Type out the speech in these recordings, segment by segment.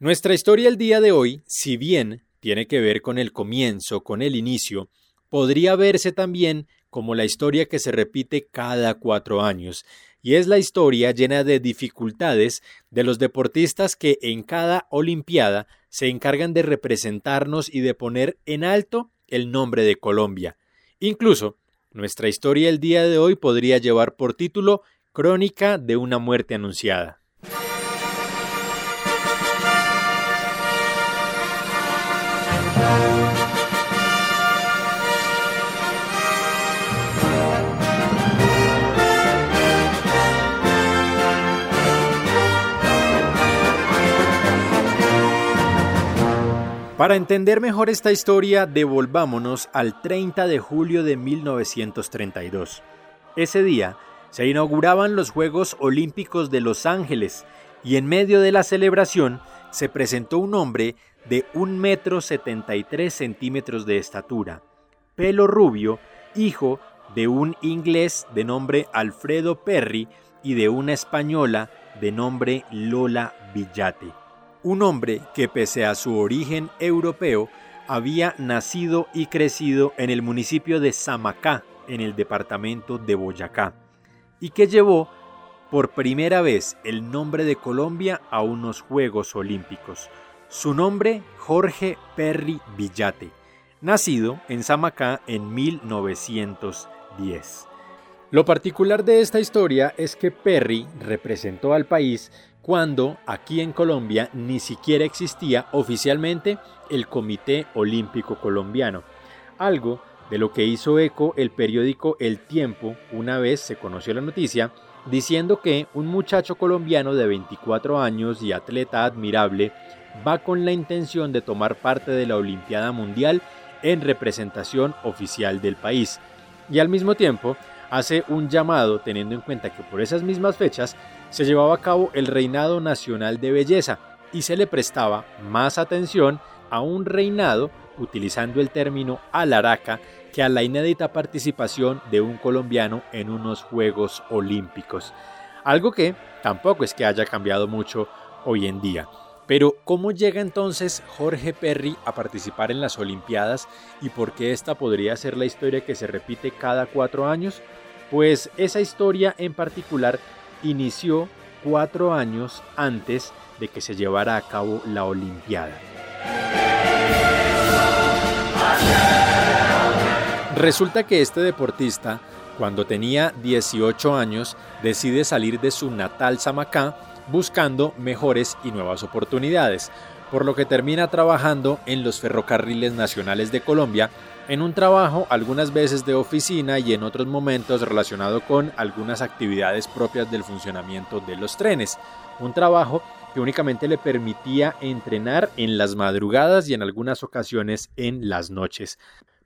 Nuestra historia el día de hoy, si bien tiene que ver con el comienzo, con el inicio, podría verse también como la historia que se repite cada cuatro años, y es la historia llena de dificultades de los deportistas que en cada Olimpiada se encargan de representarnos y de poner en alto el nombre de Colombia. Incluso, nuestra historia el día de hoy podría llevar por título Crónica de una muerte anunciada. Para entender mejor esta historia, devolvámonos al 30 de julio de 1932. Ese día se inauguraban los Juegos Olímpicos de Los Ángeles y en medio de la celebración se presentó un hombre de 1 metro 73 centímetros de estatura, pelo rubio, hijo de un inglés de nombre Alfredo Perry y de una española de nombre Lola Villate un hombre que pese a su origen europeo había nacido y crecido en el municipio de Samacá, en el departamento de Boyacá, y que llevó por primera vez el nombre de Colombia a unos Juegos Olímpicos. Su nombre, Jorge Perry Villate, nacido en Samacá en 1910. Lo particular de esta historia es que Perry representó al país cuando aquí en Colombia ni siquiera existía oficialmente el Comité Olímpico Colombiano, algo de lo que hizo eco el periódico El Tiempo una vez se conoció la noticia, diciendo que un muchacho colombiano de 24 años y atleta admirable va con la intención de tomar parte de la Olimpiada Mundial en representación oficial del país. Y al mismo tiempo hace un llamado teniendo en cuenta que por esas mismas fechas se llevaba a cabo el reinado nacional de belleza y se le prestaba más atención a un reinado utilizando el término alaraca que a la inédita participación de un colombiano en unos Juegos Olímpicos. Algo que tampoco es que haya cambiado mucho hoy en día. Pero ¿cómo llega entonces Jorge Perry a participar en las Olimpiadas y por qué esta podría ser la historia que se repite cada cuatro años? Pues esa historia en particular inició cuatro años antes de que se llevara a cabo la Olimpiada. Resulta que este deportista, cuando tenía 18 años, decide salir de su natal Samacá buscando mejores y nuevas oportunidades, por lo que termina trabajando en los ferrocarriles nacionales de Colombia en un trabajo algunas veces de oficina y en otros momentos relacionado con algunas actividades propias del funcionamiento de los trenes. Un trabajo que únicamente le permitía entrenar en las madrugadas y en algunas ocasiones en las noches.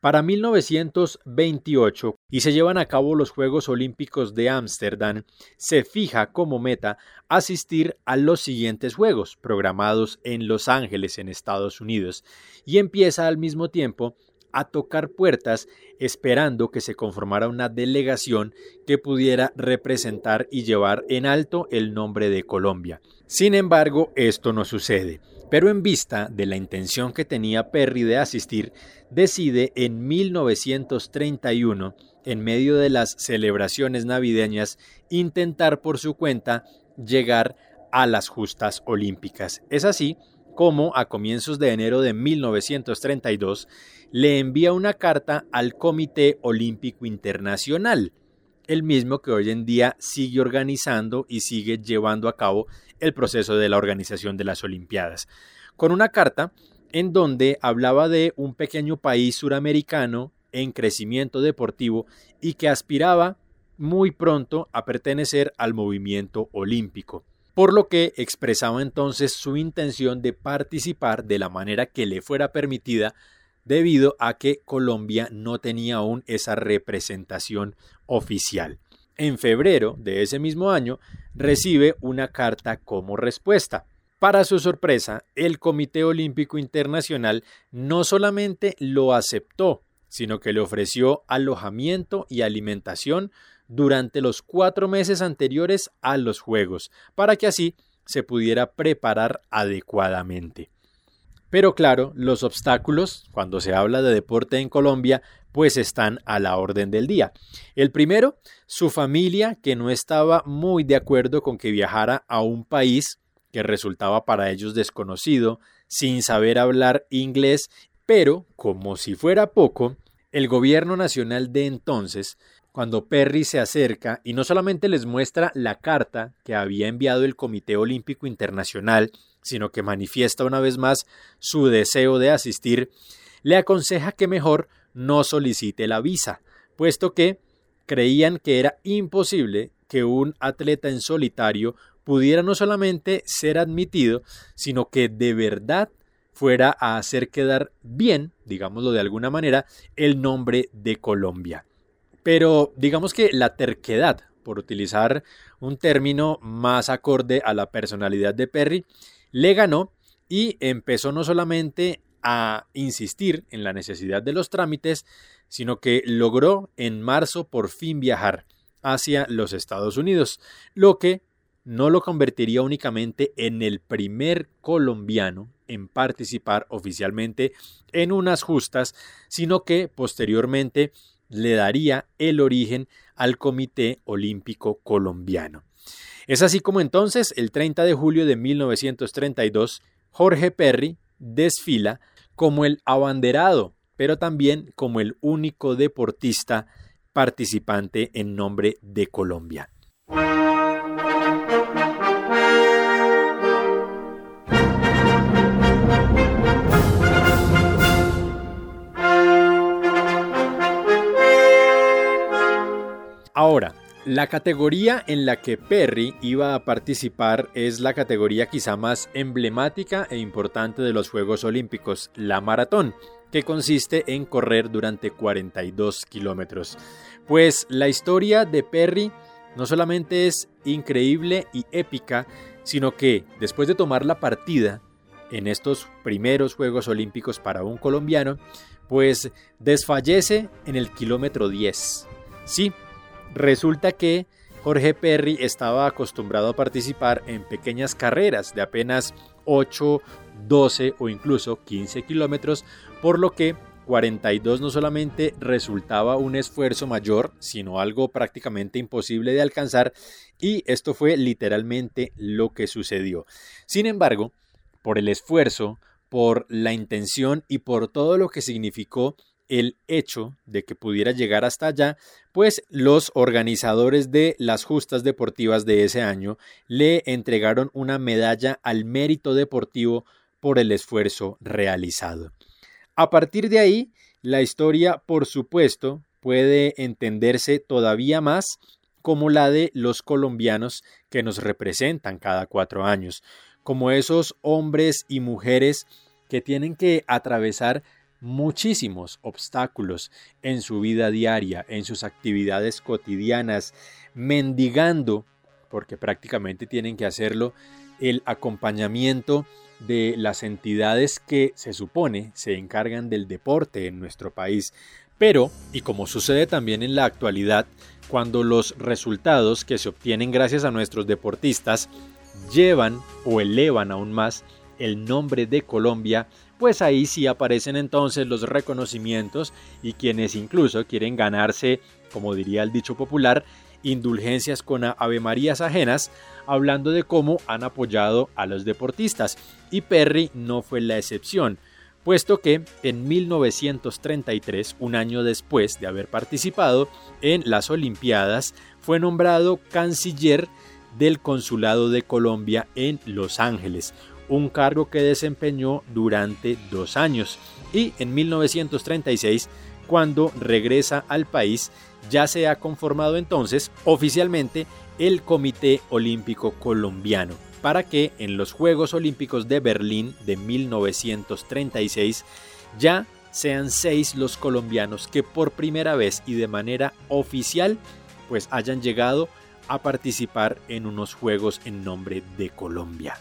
Para 1928, y se llevan a cabo los Juegos Olímpicos de Ámsterdam, se fija como meta asistir a los siguientes Juegos, programados en Los Ángeles, en Estados Unidos, y empieza al mismo tiempo a tocar puertas esperando que se conformara una delegación que pudiera representar y llevar en alto el nombre de Colombia. Sin embargo, esto no sucede, pero en vista de la intención que tenía Perry de asistir, decide en 1931, en medio de las celebraciones navideñas, intentar por su cuenta llegar a las justas olímpicas. Es así como a comienzos de enero de 1932 le envía una carta al Comité Olímpico Internacional, el mismo que hoy en día sigue organizando y sigue llevando a cabo el proceso de la organización de las Olimpiadas, con una carta en donde hablaba de un pequeño país suramericano en crecimiento deportivo y que aspiraba muy pronto a pertenecer al movimiento olímpico por lo que expresaba entonces su intención de participar de la manera que le fuera permitida debido a que Colombia no tenía aún esa representación oficial. En febrero de ese mismo año recibe una carta como respuesta. Para su sorpresa, el Comité Olímpico Internacional no solamente lo aceptó, sino que le ofreció alojamiento y alimentación durante los cuatro meses anteriores a los Juegos, para que así se pudiera preparar adecuadamente. Pero claro, los obstáculos, cuando se habla de deporte en Colombia, pues están a la orden del día. El primero, su familia, que no estaba muy de acuerdo con que viajara a un país que resultaba para ellos desconocido, sin saber hablar inglés, pero, como si fuera poco, el gobierno nacional de entonces, cuando Perry se acerca y no solamente les muestra la carta que había enviado el Comité Olímpico Internacional, sino que manifiesta una vez más su deseo de asistir, le aconseja que mejor no solicite la visa, puesto que creían que era imposible que un atleta en solitario pudiera no solamente ser admitido, sino que de verdad fuera a hacer quedar bien, digámoslo de alguna manera, el nombre de Colombia. Pero digamos que la terquedad, por utilizar un término más acorde a la personalidad de Perry, le ganó y empezó no solamente a insistir en la necesidad de los trámites, sino que logró en marzo por fin viajar hacia los Estados Unidos, lo que no lo convertiría únicamente en el primer colombiano en participar oficialmente en unas justas, sino que posteriormente le daría el origen al Comité Olímpico Colombiano. Es así como entonces, el 30 de julio de 1932, Jorge Perry desfila como el abanderado, pero también como el único deportista participante en nombre de Colombia. La categoría en la que Perry iba a participar es la categoría quizá más emblemática e importante de los Juegos Olímpicos, la maratón, que consiste en correr durante 42 kilómetros. Pues la historia de Perry no solamente es increíble y épica, sino que después de tomar la partida en estos primeros Juegos Olímpicos para un colombiano, pues desfallece en el kilómetro 10. Sí, Resulta que Jorge Perry estaba acostumbrado a participar en pequeñas carreras de apenas 8, 12 o incluso 15 kilómetros, por lo que 42 no solamente resultaba un esfuerzo mayor, sino algo prácticamente imposible de alcanzar, y esto fue literalmente lo que sucedió. Sin embargo, por el esfuerzo, por la intención y por todo lo que significó el hecho de que pudiera llegar hasta allá, pues los organizadores de las justas deportivas de ese año le entregaron una medalla al mérito deportivo por el esfuerzo realizado. A partir de ahí, la historia, por supuesto, puede entenderse todavía más como la de los colombianos que nos representan cada cuatro años, como esos hombres y mujeres que tienen que atravesar muchísimos obstáculos en su vida diaria, en sus actividades cotidianas, mendigando, porque prácticamente tienen que hacerlo, el acompañamiento de las entidades que se supone se encargan del deporte en nuestro país. Pero, y como sucede también en la actualidad, cuando los resultados que se obtienen gracias a nuestros deportistas llevan o elevan aún más el nombre de Colombia pues ahí sí aparecen entonces los reconocimientos y quienes incluso quieren ganarse, como diría el dicho popular, indulgencias con avemarías ajenas, hablando de cómo han apoyado a los deportistas. Y Perry no fue la excepción, puesto que en 1933, un año después de haber participado en las Olimpiadas, fue nombrado canciller del Consulado de Colombia en Los Ángeles, un cargo que desempeñó durante dos años y en 1936, cuando regresa al país, ya se ha conformado entonces oficialmente el Comité Olímpico Colombiano para que en los Juegos Olímpicos de Berlín de 1936 ya sean seis los colombianos que por primera vez y de manera oficial pues hayan llegado a participar en unos Juegos en nombre de Colombia.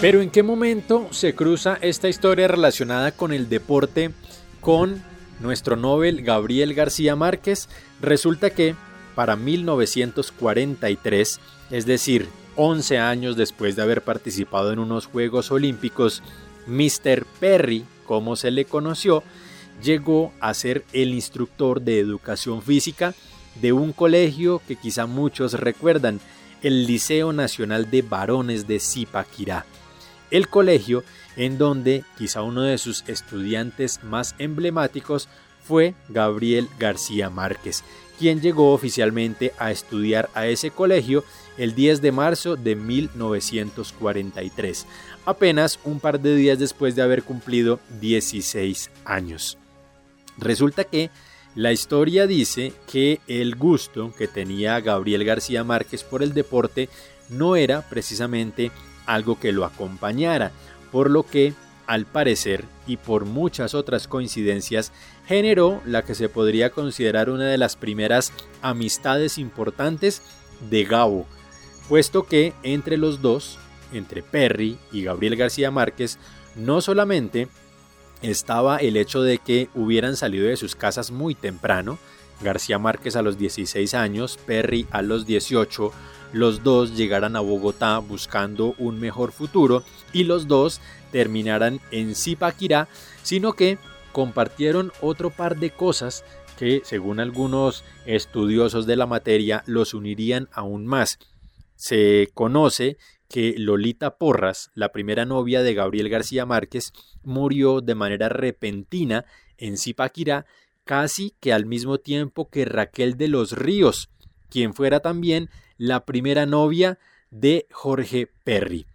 Pero ¿en qué momento se cruza esta historia relacionada con el deporte con nuestro Nobel Gabriel García Márquez, resulta que para 1943, es decir, 11 años después de haber participado en unos Juegos Olímpicos, Mr. Perry, como se le conoció, llegó a ser el instructor de educación física de un colegio que quizá muchos recuerdan, el Liceo Nacional de Varones de Zipaquirá. El colegio en donde quizá uno de sus estudiantes más emblemáticos fue Gabriel García Márquez, quien llegó oficialmente a estudiar a ese colegio el 10 de marzo de 1943, apenas un par de días después de haber cumplido 16 años. Resulta que la historia dice que el gusto que tenía Gabriel García Márquez por el deporte no era precisamente algo que lo acompañara, por lo que, al parecer, y por muchas otras coincidencias, generó la que se podría considerar una de las primeras amistades importantes de Gabo, puesto que entre los dos, entre Perry y Gabriel García Márquez, no solamente estaba el hecho de que hubieran salido de sus casas muy temprano, García Márquez a los 16 años, Perry a los 18, los dos llegaran a Bogotá buscando un mejor futuro y los dos terminaran en Zipaquirá, sino que compartieron otro par de cosas que, según algunos estudiosos de la materia, los unirían aún más. Se conoce que Lolita Porras, la primera novia de Gabriel García Márquez, murió de manera repentina en Zipaquirá casi que al mismo tiempo que Raquel de los Ríos, quien fuera también la primera novia de Jorge Perry.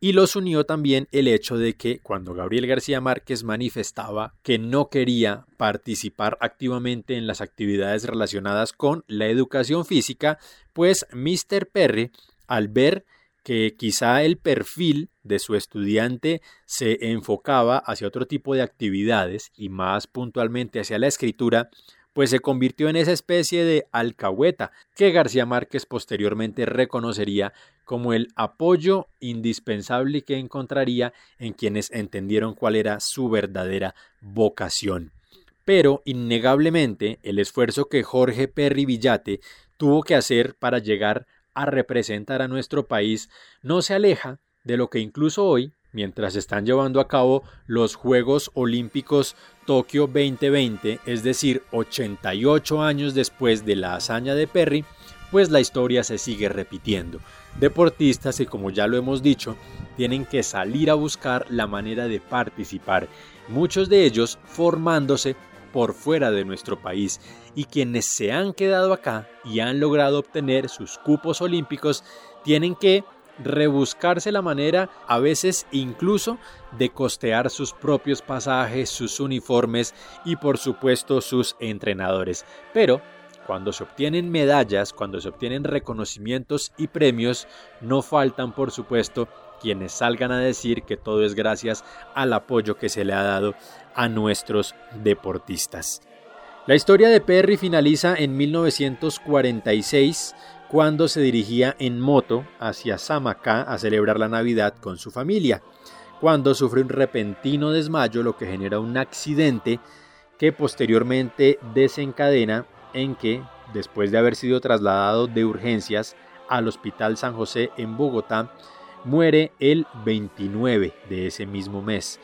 Y los unió también el hecho de que cuando Gabriel García Márquez manifestaba que no quería participar activamente en las actividades relacionadas con la educación física, pues Mr. Perry, al ver que quizá el perfil de su estudiante se enfocaba hacia otro tipo de actividades y más puntualmente hacia la escritura, pues se convirtió en esa especie de alcahueta que García Márquez posteriormente reconocería como el apoyo indispensable que encontraría en quienes entendieron cuál era su verdadera vocación. Pero innegablemente el esfuerzo que Jorge Perry Villate tuvo que hacer para llegar a representar a nuestro país no se aleja de lo que incluso hoy, mientras están llevando a cabo los Juegos Olímpicos Tokio 2020, es decir, 88 años después de la hazaña de Perry, pues la historia se sigue repitiendo. Deportistas que, como ya lo hemos dicho, tienen que salir a buscar la manera de participar, muchos de ellos formándose por fuera de nuestro país y quienes se han quedado acá y han logrado obtener sus cupos olímpicos tienen que rebuscarse la manera, a veces incluso, de costear sus propios pasajes, sus uniformes y por supuesto sus entrenadores. Pero cuando se obtienen medallas, cuando se obtienen reconocimientos y premios, no faltan por supuesto quienes salgan a decir que todo es gracias al apoyo que se le ha dado a nuestros deportistas. La historia de Perry finaliza en 1946 cuando se dirigía en moto hacia Samacá a celebrar la Navidad con su familia, cuando sufre un repentino desmayo lo que genera un accidente que posteriormente desencadena en que, después de haber sido trasladado de urgencias al Hospital San José en Bogotá, muere el 29 de ese mismo mes,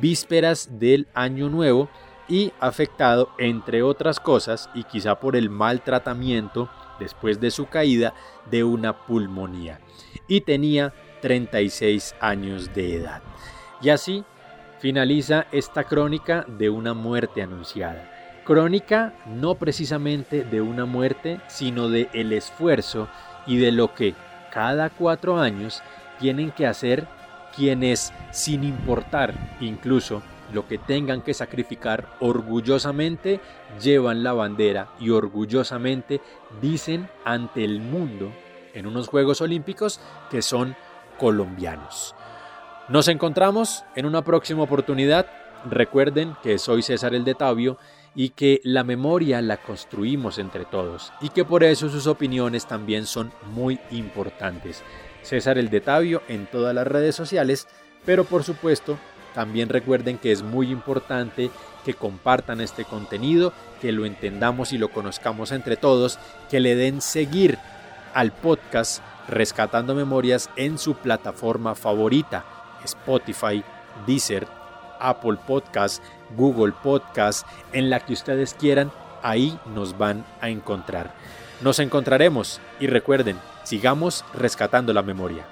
vísperas del Año Nuevo y afectado, entre otras cosas, y quizá por el mal tratamiento después de su caída, de una pulmonía. Y tenía 36 años de edad. Y así finaliza esta crónica de una muerte anunciada. Crónica no precisamente de una muerte, sino de el esfuerzo y de lo que cada cuatro años tienen que hacer quienes, sin importar incluso lo que tengan que sacrificar, orgullosamente llevan la bandera y orgullosamente dicen ante el mundo en unos Juegos Olímpicos que son colombianos. Nos encontramos en una próxima oportunidad. Recuerden que soy César el de Tabio y que la memoria la construimos entre todos y que por eso sus opiniones también son muy importantes. César el de Tabio en todas las redes sociales, pero por supuesto También recuerden que es muy importante que compartan este contenido, que lo entendamos y lo conozcamos entre todos, que le den seguir al podcast Rescatando Memorias en su plataforma favorita, Spotify, Deezer, Apple Podcast, Google Podcast, en la que ustedes quieran, ahí nos van a encontrar. Nos encontraremos y recuerden, sigamos rescatando la memoria.